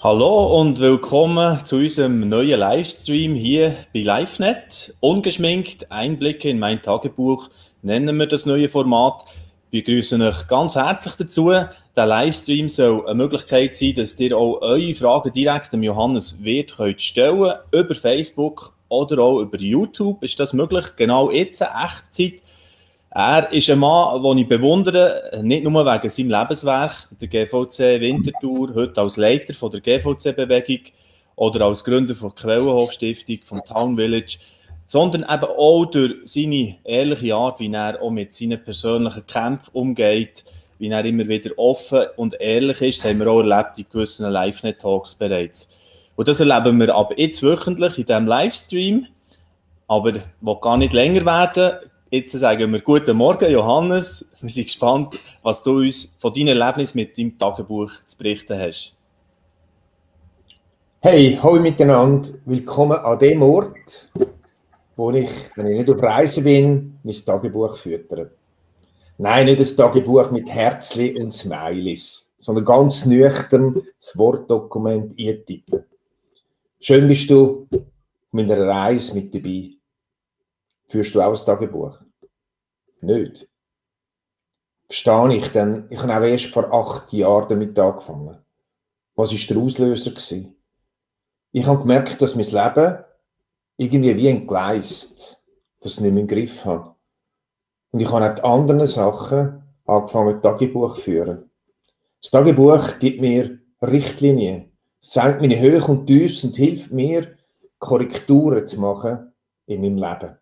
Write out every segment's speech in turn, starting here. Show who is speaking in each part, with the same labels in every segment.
Speaker 1: Hallo und willkommen zu unserem neuen Livestream hier bei LiveNet. Ungeschminkt Einblicke in mein Tagebuch nennen wir das neue Format. Wir begrüßen euch ganz herzlich dazu. Der Livestream soll eine Möglichkeit sein, dass ihr auch eure Fragen direkt dem Johannes Wirth könnt stellen über Facebook oder auch über YouTube. Ist das möglich? Genau jetzt, Echtzeit. Er ist ein Mann, den ich bewundere, nicht nur wegen seinem Lebenswerk, der GVC Winterthur, heute als Leiter der GVC-Bewegung oder als Gründer der Quellenhochstiftung, vom Town Village, sondern eben auch durch seine ehrliche Art, wie er auch mit seinen persönlichen Kämpfen umgeht, wie er immer wieder offen und ehrlich ist. Das haben wir auch erlebt in gewissen Live-Net-Talks bereits. Und das erleben wir aber jetzt wöchentlich in diesem Livestream, aber will gar nicht länger werden. Jetzt sagen wir Guten Morgen, Johannes. Wir sind gespannt, was du uns von deinem Erlebnis mit deinem Tagebuch zu berichten hast.
Speaker 2: Hey, hallo miteinander. Willkommen an dem Ort, wo ich, wenn ich nicht auf Reise bin, mein Tagebuch füttere. Nein, nicht das Tagebuch mit Herzli und Smileys, sondern ganz nüchtern das Wortdokument eintippen. Schön bist du mit einer Reise mit dabei. Führst du auch ein Tagebuch? Nicht. Verstehe ich, denn ich habe auch erst vor acht Jahren damit angefangen. Was war der Auslöser? Gewesen? Ich habe gemerkt, dass mein Leben irgendwie wie entgleist, dass ich nicht mehr im Griff habe. Und ich habe auch die anderen Sachen angefangen, Tagebuch zu führen. Das Tagebuch gibt mir Richtlinien. Es zeigt meine Höhe und Tiefs und hilft mir, Korrekturen zu machen in meinem Leben.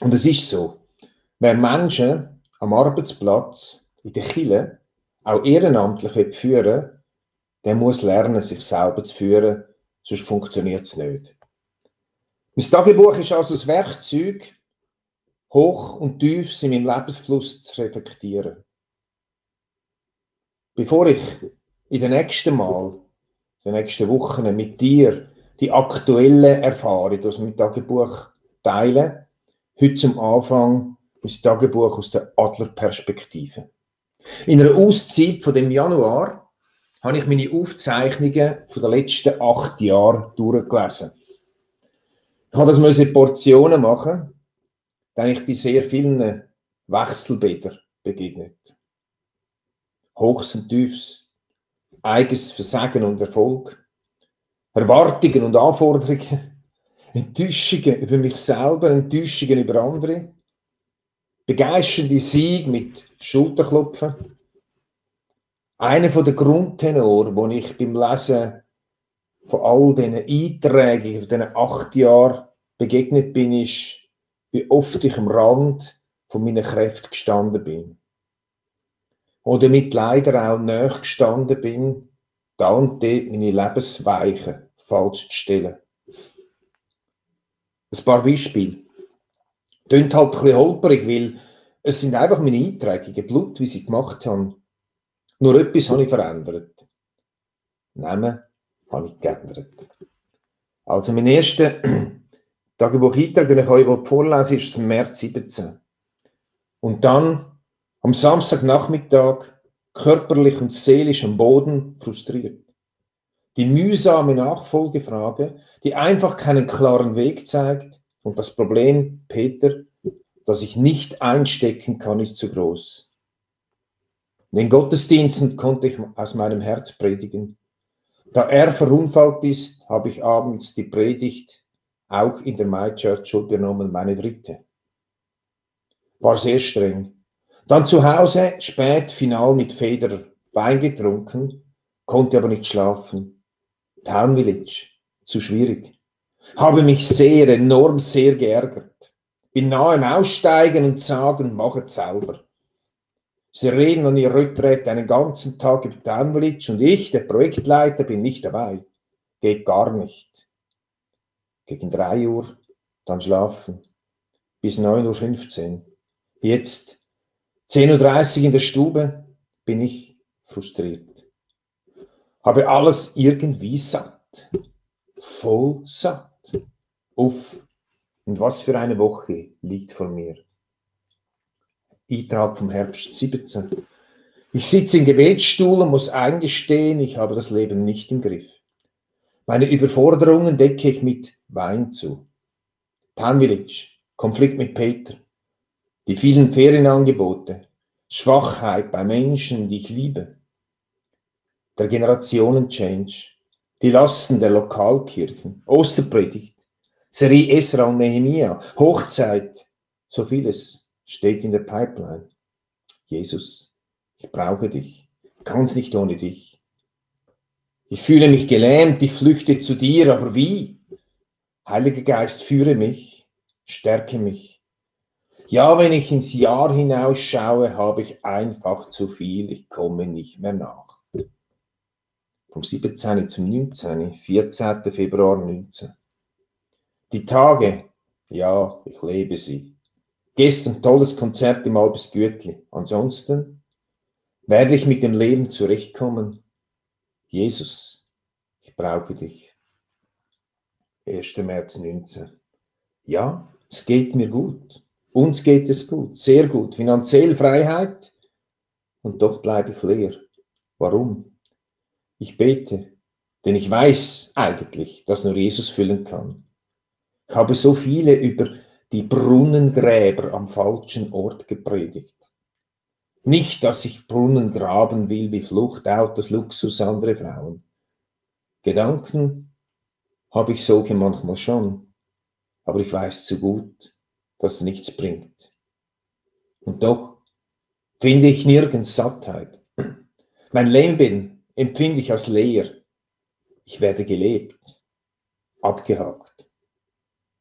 Speaker 2: Und es ist so, wer Menschen am Arbeitsplatz, in der Kille, auch ehrenamtlich führen der muss lernen, sich selber zu führen, sonst funktioniert es nicht. Mein Tagebuch ist also das Werkzeug, hoch und tief in meinem Lebensfluss zu reflektieren. Bevor ich in den nächsten Mal, in den nächsten Wochen mit dir die aktuelle Erfahrung aus meinem Tagebuch teile, Heute zum Anfang mein Tagebuch aus der Adlerperspektive. In einer Auszeit von dem Januar habe ich meine Aufzeichnungen von den letzten acht Jahren durchgelesen. Ich habe das in Portionen machen, denn ich bin sehr vielen Wechselbädern begegnet. Hochs und Tiefs, eigenes Versagen und Erfolg, Erwartungen und Anforderungen, Enttäuschungen über mich selber, Enttäuschungen über andere, begeisternde Sieg mit Schulterklopfen. Einer der Grundtenor, wo ich beim Lesen von all diesen Einträgen, von diesen acht Jahren begegnet bin, ist, wie oft ich am Rand von meinen Kräften gestanden bin. Oder mit leider auch näher gestanden bin, da und dort meine Lebensweichen falsch zu stellen. Ein paar Beispiele. Tönt halt ein bisschen holperig, weil es sind einfach meine Einträge, Blut, wie sie gemacht haben. Nur etwas habe ich verändert. Namen habe ich geändert. Also mein erster Tagebuch-Eintrag, den ich euch vorlesen ist im März 17. Und dann am Samstagnachmittag körperlich und seelisch am Boden frustriert. Die mühsame Nachfolgefrage, die einfach keinen klaren Weg zeigt. Und das Problem, Peter, das ich nicht einstecken kann, ist zu groß. In den Gottesdiensten konnte ich aus meinem Herz predigen. Da er verunfallt ist, habe ich abends die Predigt auch in der My Church übernommen, meine dritte. War sehr streng. Dann zu Hause, spät, final mit Feder Wein getrunken, konnte aber nicht schlafen. Town Village. Zu schwierig. Habe mich sehr, enorm sehr geärgert. Bin nahe im Aussteigen und sagen, mach es selber. Sie reden an ihrer Rücktritt einen ganzen Tag über Town Village und ich, der Projektleiter, bin nicht dabei. Geht gar nicht. Gegen drei Uhr, dann schlafen. Bis 9.15 Uhr. Jetzt, 10.30 Uhr in der Stube, bin ich frustriert habe alles irgendwie satt. Voll satt. Uff. Und was für eine Woche liegt vor mir. Eintrag vom Herbst 17. Ich sitze im Gebetsstuhl und muss eingestehen, ich habe das Leben nicht im Griff. Meine Überforderungen decke ich mit Wein zu. Village, Konflikt mit Peter, die vielen Ferienangebote, Schwachheit bei Menschen, die ich liebe, der Generationen-Change, die Lasten der Lokalkirchen, Osterpredigt, Serie Esra und Nehemia, Hochzeit, so vieles steht in der Pipeline. Jesus, ich brauche dich, kann nicht ohne dich. Ich fühle mich gelähmt, ich flüchte zu dir, aber wie? Heiliger Geist, führe mich, stärke mich. Ja, wenn ich ins Jahr hinausschaue, habe ich einfach zu viel, ich komme nicht mehr nach. Vom 17. zum 19., 14. Februar 19. Die Tage, ja, ich lebe sie. Gestern tolles Konzert im Albes Gütli. Ansonsten werde ich mit dem Leben zurechtkommen. Jesus, ich brauche dich. 1. März 19. Ja, es geht mir gut. Uns geht es gut, sehr gut. Finanziell Freiheit und doch bleibe ich leer. Warum? Ich bete, denn ich weiß eigentlich, dass nur Jesus füllen kann. Ich habe so viele über die Brunnengräber am falschen Ort gepredigt. Nicht, dass ich Brunnen graben will wie Fluchtautos, Luxus, andere Frauen. Gedanken habe ich solche manchmal schon, aber ich weiß zu gut, dass nichts bringt. Und doch finde ich nirgends Sattheit. Mein Leben empfinde ich als leer. Ich werde gelebt, abgehakt.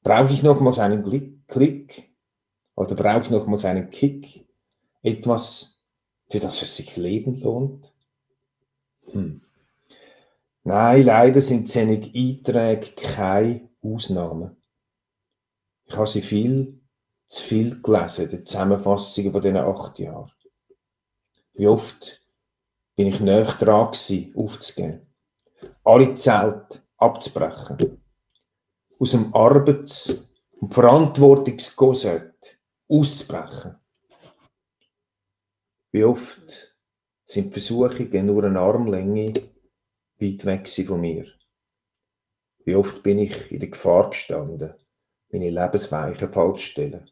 Speaker 2: Brauche ich nochmals einen Klick oder brauche ich nochmals einen Kick? Etwas, für das es sich leben lohnt? Hm. Nein, leider sind seine Einträge keine Ausnahme. Ich habe sie viel zu viel gelesen, die Zusammenfassungen von diesen acht Jahren. Wie oft bin ich näher dran gewesen, aufzugeben, alle Zelte abzubrechen aus dem Arbeits- und Verantwortungskorsett auszubrechen. Wie oft sind Versuchungen nur eine Armlänge weit weg von mir? Wie oft bin ich in der Gefahr gestanden, meine Lebensweichen falsch zu stellen?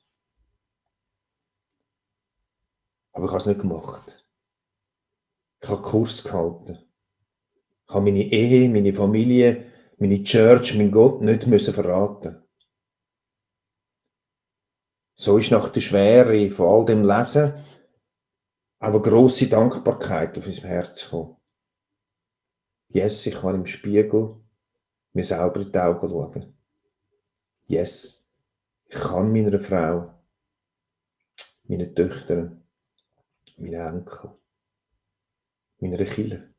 Speaker 2: Aber ich habe es nicht gemacht. Ich habe Kurs gehalten. Ich habe meine Ehe, meine Familie meine Church, mein Gott nicht müssen verraten. So ist nach der Schwere von all dem Lesen aber große Dankbarkeit auf unser Herz gekommen. Yes, ich kann im Spiegel mir selber in die Augen schauen. Yes, ich kann meiner Frau, meinen Töchtern, meinen Enkel, meiner Kille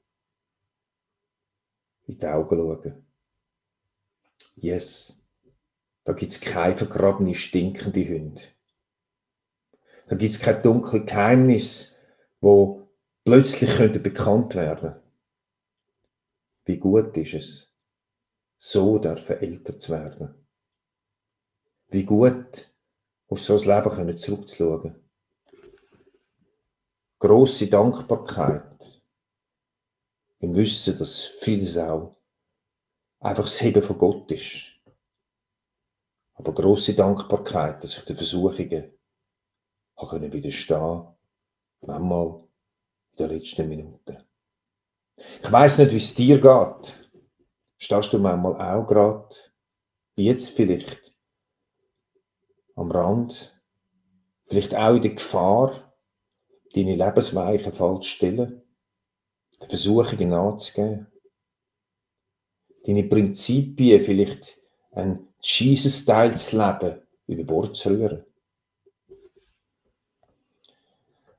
Speaker 2: in die Augen schauen. Yes. Da gibt es keine vergrabene, stinkende Hunde. Da gibt es kein dunkles Geheimnis, wo plötzlich könnte bekannt werden. Wie gut ist es, so dürfen älter zu werden. Wie gut, auf so ein Leben können zurückzuschauen. Grosse Dankbarkeit im Wissen, dass vieles auch einfach das Heben von Gott ist. Aber große Dankbarkeit, dass ich den Versuchungen können widerstehen, manchmal in der letzten Minute. Ich weiß nicht, wie es dir geht. Stehst du manchmal auch gerade, jetzt vielleicht, am Rand, vielleicht auch in der Gefahr, deine Lebensweichen falsch zu stellen, den Versuchungen nachzugeben? deine Prinzipien, vielleicht ein Jesus-Style zu leben, über Bord zu rühren.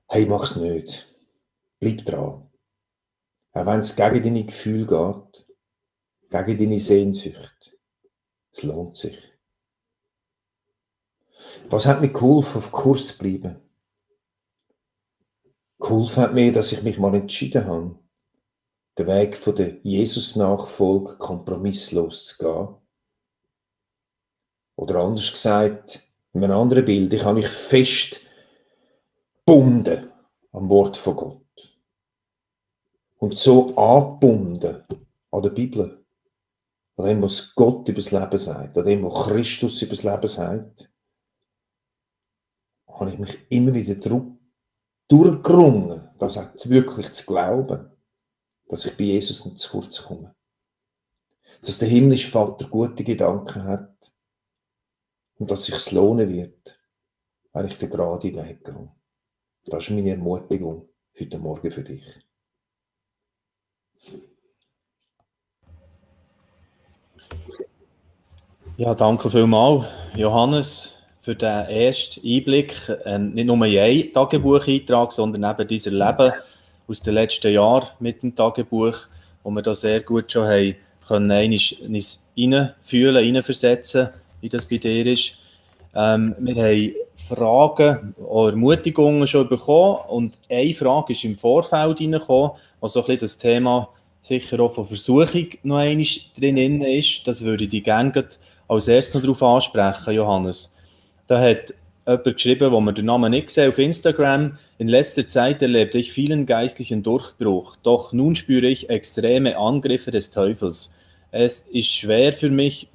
Speaker 2: Hey, mach's nicht. Bleib dran. Auch wenn es gegen deine Gefühle geht, gegen deine Sehnsucht. Es lohnt sich. Was hat mir geholfen, auf Kurs zu bleiben? Geholfen hat mir, dass ich mich mal entschieden habe, den Weg von der Jesus-Nachfolge kompromisslos zu gehen. Oder anders gesagt, in einem anderen Bild, ich habe mich fest gebunden am Wort von Gott. und so angebunden an der Bibel, an dem, was Gott über das Leben sagt, an dem, was Christus über das Leben sagt, habe ich mich immer wieder durchgerungen, das auch wirklich zu glauben, dass ich bei Jesus nicht zu kurz komme. Dass der himmlische Vater gute Gedanken hat und dass es sich lohnen wird, wenn ich den gerade Weg gehe. Das ist meine Ermutigung heute Morgen für dich.
Speaker 1: Ja, danke vielmals, Johannes, für den ersten Einblick. Ähm, nicht nur in einen Tagebucheintrag, sondern eben dieser Leben aus den letzten Jahren mit dem Tagebuch, wo wir da sehr gut schon haben können, uns reinfühlen, reinversetzen, wie das bei dir ist. Ähm, wir haben Fragen oder Ermutigungen schon bekommen und eine Frage ist im Vorfeld reingekommen, was so ein bisschen das Thema sicher auch von Versuchung noch einmal drin ist. Das würde ich gerne als erstes noch darauf ansprechen, Johannes. Da hat jemand geschrieben, wo man den Namen nicht sehen auf Instagram. In letzter Zeit erlebte ich vielen geistlichen Durchbruch, doch nun spüre ich extreme Angriffe des Teufels. Es ist schwer für mich,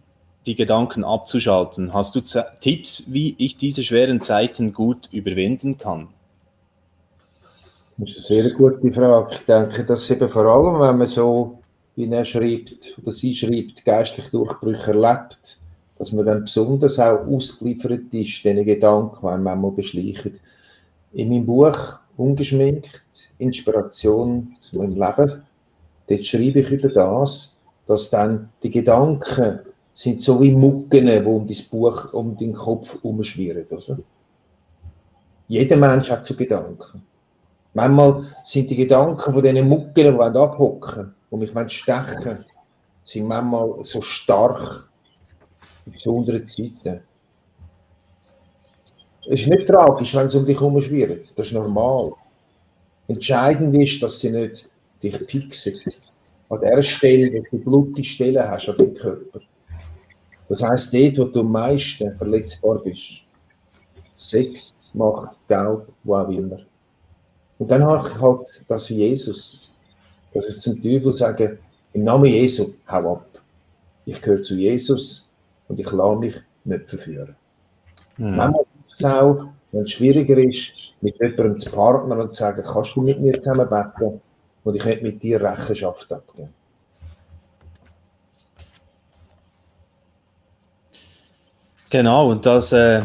Speaker 1: die Gedanken abzuschalten. Hast du Tipps, wie ich diese schweren Zeiten gut überwinden kann?
Speaker 2: Das ist eine sehr gute Frage. Ich denke, dass eben vor allem, wenn man so, wie er schreibt, oder sie schreibt, geistlich Durchbrüche erlebt, dass man dann besonders auch ausgeliefert ist, diesen Gedanken, wenn man manchmal beschleicht. In meinem Buch Ungeschminkt, Inspiration zu meinem Leben, dort schreibe ich über das, dass dann die Gedanken sind so wie Mucken, die um das Buch, um den Kopf umschwirren, oder? Jeder Mensch hat so Gedanken. Manchmal sind die Gedanken von diesen Mucken, die abhocken und mich stechen sind manchmal so stark, besonderen Zeiten. Es ist nicht tragisch, wenn sie um dich herum schwirren. Das ist normal. Entscheidend ist, dass sie nicht dich fixen. An der Stelle, wo du blutige Stellen hast an deinem Körper. Das heisst, dort, wo du am meisten verletzbar bist. Sex, Macht, Geld, wo auch immer. Und dann habe ich halt das wie Jesus. Dass ich zum Teufel sage, im Namen Jesu, hau ab. Ich gehöre zu Jesus und ich lasse mich nicht verführen. Hm. Manchmal ist es auch, wenn es schwieriger ist, mit jemandem zu partnern und zu sagen, kannst du mit mir zusammen beten und ich möchte mit dir Rechenschaft abgeben.
Speaker 1: Genau, und das äh,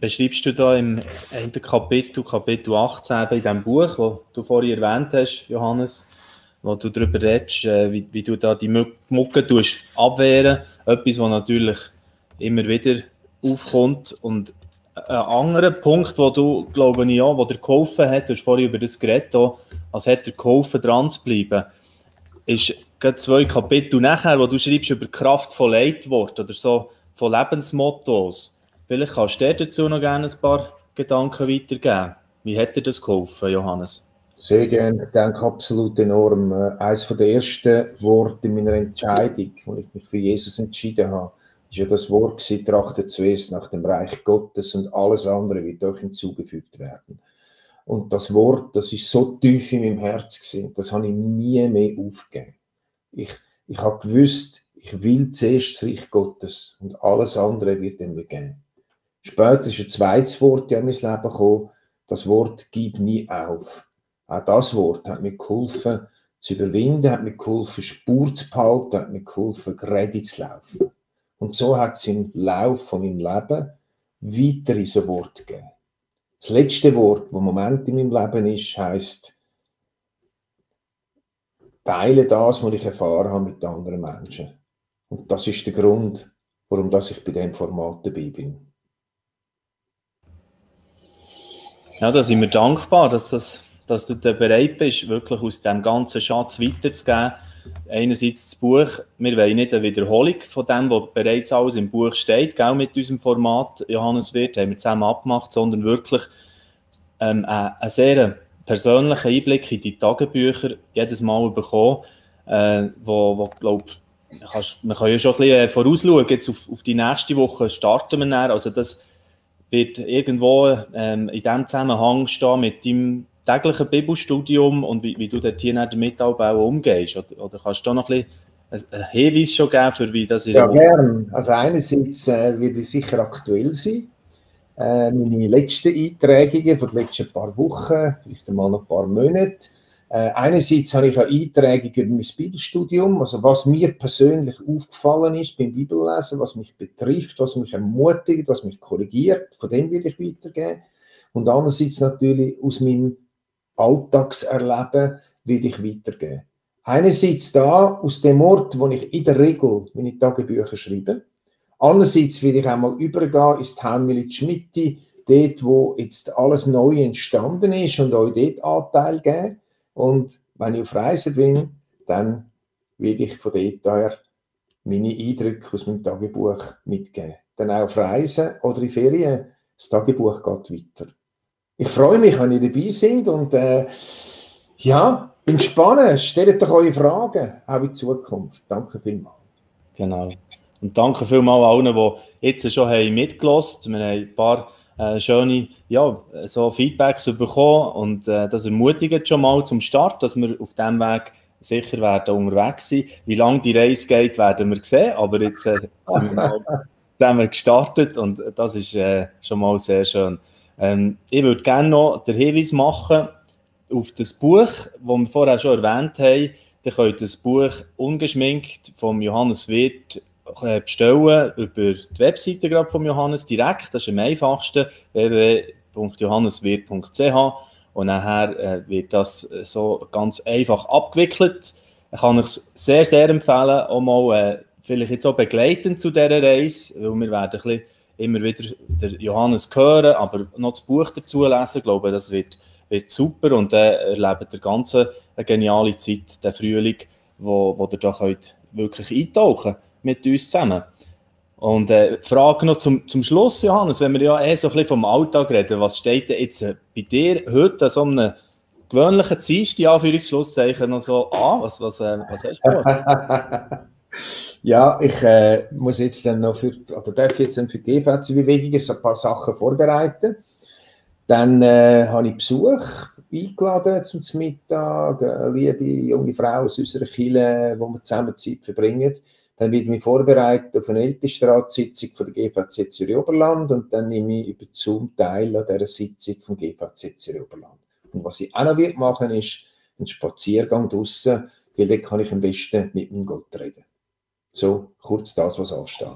Speaker 1: beschreibst du da im Ende Kapitel, Kapitel 18 in dem Buch, das du vorhin erwähnt hast, Johannes, wo du darüber redest, äh, wie, wie, du da die Mucke abwehren Etwas, was natürlich immer wieder aufkommt. Und ein anderer Punkt, wo du, glaube ich, ja, wo dir geholfen hat, du hast vorhin über das geredet, als hätte dir geholfen, dran zu bleiben, ist gerade zwei Kapitel nachher, wo du schreibst über Kraft von Leitwort oder so von Lebensmottos. Vielleicht kannst du dir dazu noch gerne ein paar Gedanken weitergeben. Wie hat dir das geholfen, Johannes?
Speaker 2: Sehr gerne, ich denke absolut enorm. Äh, eines der ersten Worte in meiner Entscheidung, als ich mich für Jesus entschieden habe, ist ja das Wort gewesen, trachtet zuerst nach dem Reich Gottes und alles andere wird euch hinzugefügt werden. Und das Wort, das ist so tief in meinem Herz gewesen, das habe ich nie mehr aufgegeben. Ich, ich habe gewusst, ich will zuerst das Reich Gottes und alles andere wird mir geben. Später ist ein zweites Wort in mein Leben gekommen, das Wort gib nie auf. Auch das Wort hat mir geholfen, zu überwinden, hat mir geholfen, Spur zu behalten, hat mir geholfen, gerade zu laufen. Und so hat es im Lauf von meinem Leben weitere so Worte gegeben. Das letzte Wort, das im Moment in meinem Leben ist, heißt teile das, was ich erfahren habe mit anderen Menschen. Und das ist der Grund, warum dass ich bei dem Format dabei bin.
Speaker 1: Ja, da sind wir dankbar, dass, das, dass du da bereit bist, wirklich aus dem ganzen Schatz weiterzugeben einerseits das Buch, wir wollen nicht eine Wiederholung von dem, was bereits alles im Buch steht, gell, mit unserem Format, Johannes Wirth, haben wir zusammen abgemacht, sondern wirklich ähm, einen sehr persönlichen Einblick in die Tagebücher jedes Mal bekommen, äh, wo, wo glaube man kann ja schon ein bisschen äh, vorausschauen, jetzt auf, auf die nächste Woche starten wir dann, also das wird irgendwo ähm, in diesem Zusammenhang stehen mit deinem täglichen Bibelstudium und wie, wie du dort hier damit auch umgehst? Oder, oder kannst du da noch ein bisschen einen Hinweis schon geben, für wie das
Speaker 2: in Ja, gern. Also einerseits äh, wird es sicher aktuell sein. Äh, meine letzten Einträge von den letzten paar Wochen, vielleicht einmal noch ein paar Monate. Äh, einerseits habe ich eine Einträge über mein Bibelstudium, also was mir persönlich aufgefallen ist beim Bibellesen, was mich betrifft, was mich ermutigt, was mich korrigiert, von dem will ich weitergeben. Und andererseits natürlich aus meinem Alltagserleben will ich weitergeben. Einerseits da, aus dem Ort, wo ich in der Regel meine Tagebücher schreibe. Andererseits will ich einmal übergehen ins Heimwillig Mitte, dort, wo jetzt alles neu entstanden ist und euch dort Anteil geben. Und wenn ich auf Reisen bin, dann will ich von dort her meine Eindrücke aus meinem Tagebuch mitgeben. Dann auch auf Reisen oder in Ferien, das Tagebuch geht weiter. Ich freue mich, wenn ihr dabei seid und äh, ja, bin gespannt. Stellt euch eure Fragen, auch in Zukunft. Danke vielmals.
Speaker 1: Genau. Und danke vielmals allen, die jetzt schon haben mitgelassen haben. Wir haben ein paar äh, schöne ja, so Feedbacks bekommen und äh, das ermutigt schon mal zum Start, dass wir auf diesem Weg sicher werden unterwegs sein. Wie lange die Reise geht, werden wir sehen, aber jetzt äh, sind wir mal zusammen gestartet und das ist äh, schon mal sehr schön. Ähm, ich würde gerne noch den Hinweis machen auf das Buch, das wir vorher schon erwähnt haben. Ihr könnt das Buch ungeschminkt vom Johannes Wirth äh, bestellen über die Webseite gerade Johannes direkt. Das ist am einfachsten www.johanneswirt.ch und nachher äh, wird das so ganz einfach abgewickelt. Ich kann euch sehr, sehr empfehlen, auch mal äh, vielleicht jetzt auch begleitend zu dieser Reise, weil wir werden ein bisschen immer wieder der Johannes hören, aber noch das Buch dazu lesen. Ich glaube, das wird, wird super und dann erlebt ihr ganze eine geniale Zeit, den Frühling, wo, wo ihr da könnt wirklich eintauchen mit uns zusammen. Und äh, Frage noch zum, zum Schluss, Johannes, wenn wir ja eh so ein bisschen vom Alltag reden, was steht denn jetzt äh, bei dir heute an so einem gewöhnlichen Dienstag, Anführungsschlusszeichen, noch so an? Was, was, äh, was hast du?
Speaker 2: ja, ich äh, muss jetzt dann noch für, oder darf jetzt dann für die GVC-Bewegung ein paar Sachen vorbereiten. Dann äh, habe ich Besuch eingeladen zum Mittag, eine liebe junge Frau aus unserer Kirche, wo wir zusammen Zeit verbringen. Dann wird mich vorbereitet auf eine Ältestenratssitzung von der GVZ Zürich Oberland und dann nehme ich über Zoom teil an dieser Sitzung vom GVZ Zürich Oberland. Und was ich auch noch wird machen, ist einen Spaziergang draußen, weil dort kann ich am besten mit dem Gott reden. So kurz das, was ansteht.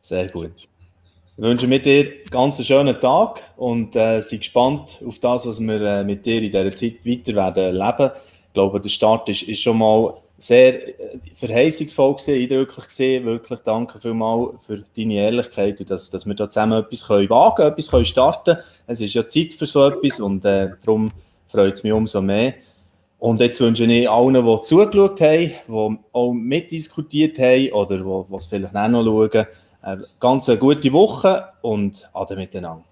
Speaker 1: Sehr gut. Ich wünsche mir dir einen ganz schönen Tag und äh, sei gespannt auf das, was wir äh, mit dir in dieser Zeit weiter werden erleben. Ich glaube, der Start ist, ist schon mal sehr äh, verheißungsvoll gewesen, eindrücklich gesehen. Wirklich danke vielmals für deine Ehrlichkeit und dass, dass wir da zusammen etwas können wagen etwas können starten. Es ist ja Zeit für so etwas und äh, darum freut es mich umso mehr. Und jetzt wünsche ich allen, die zugeschaut haben, die auch mitdiskutiert haben oder die es vielleicht auch noch schauen, eine ganz gute Woche und ade miteinander.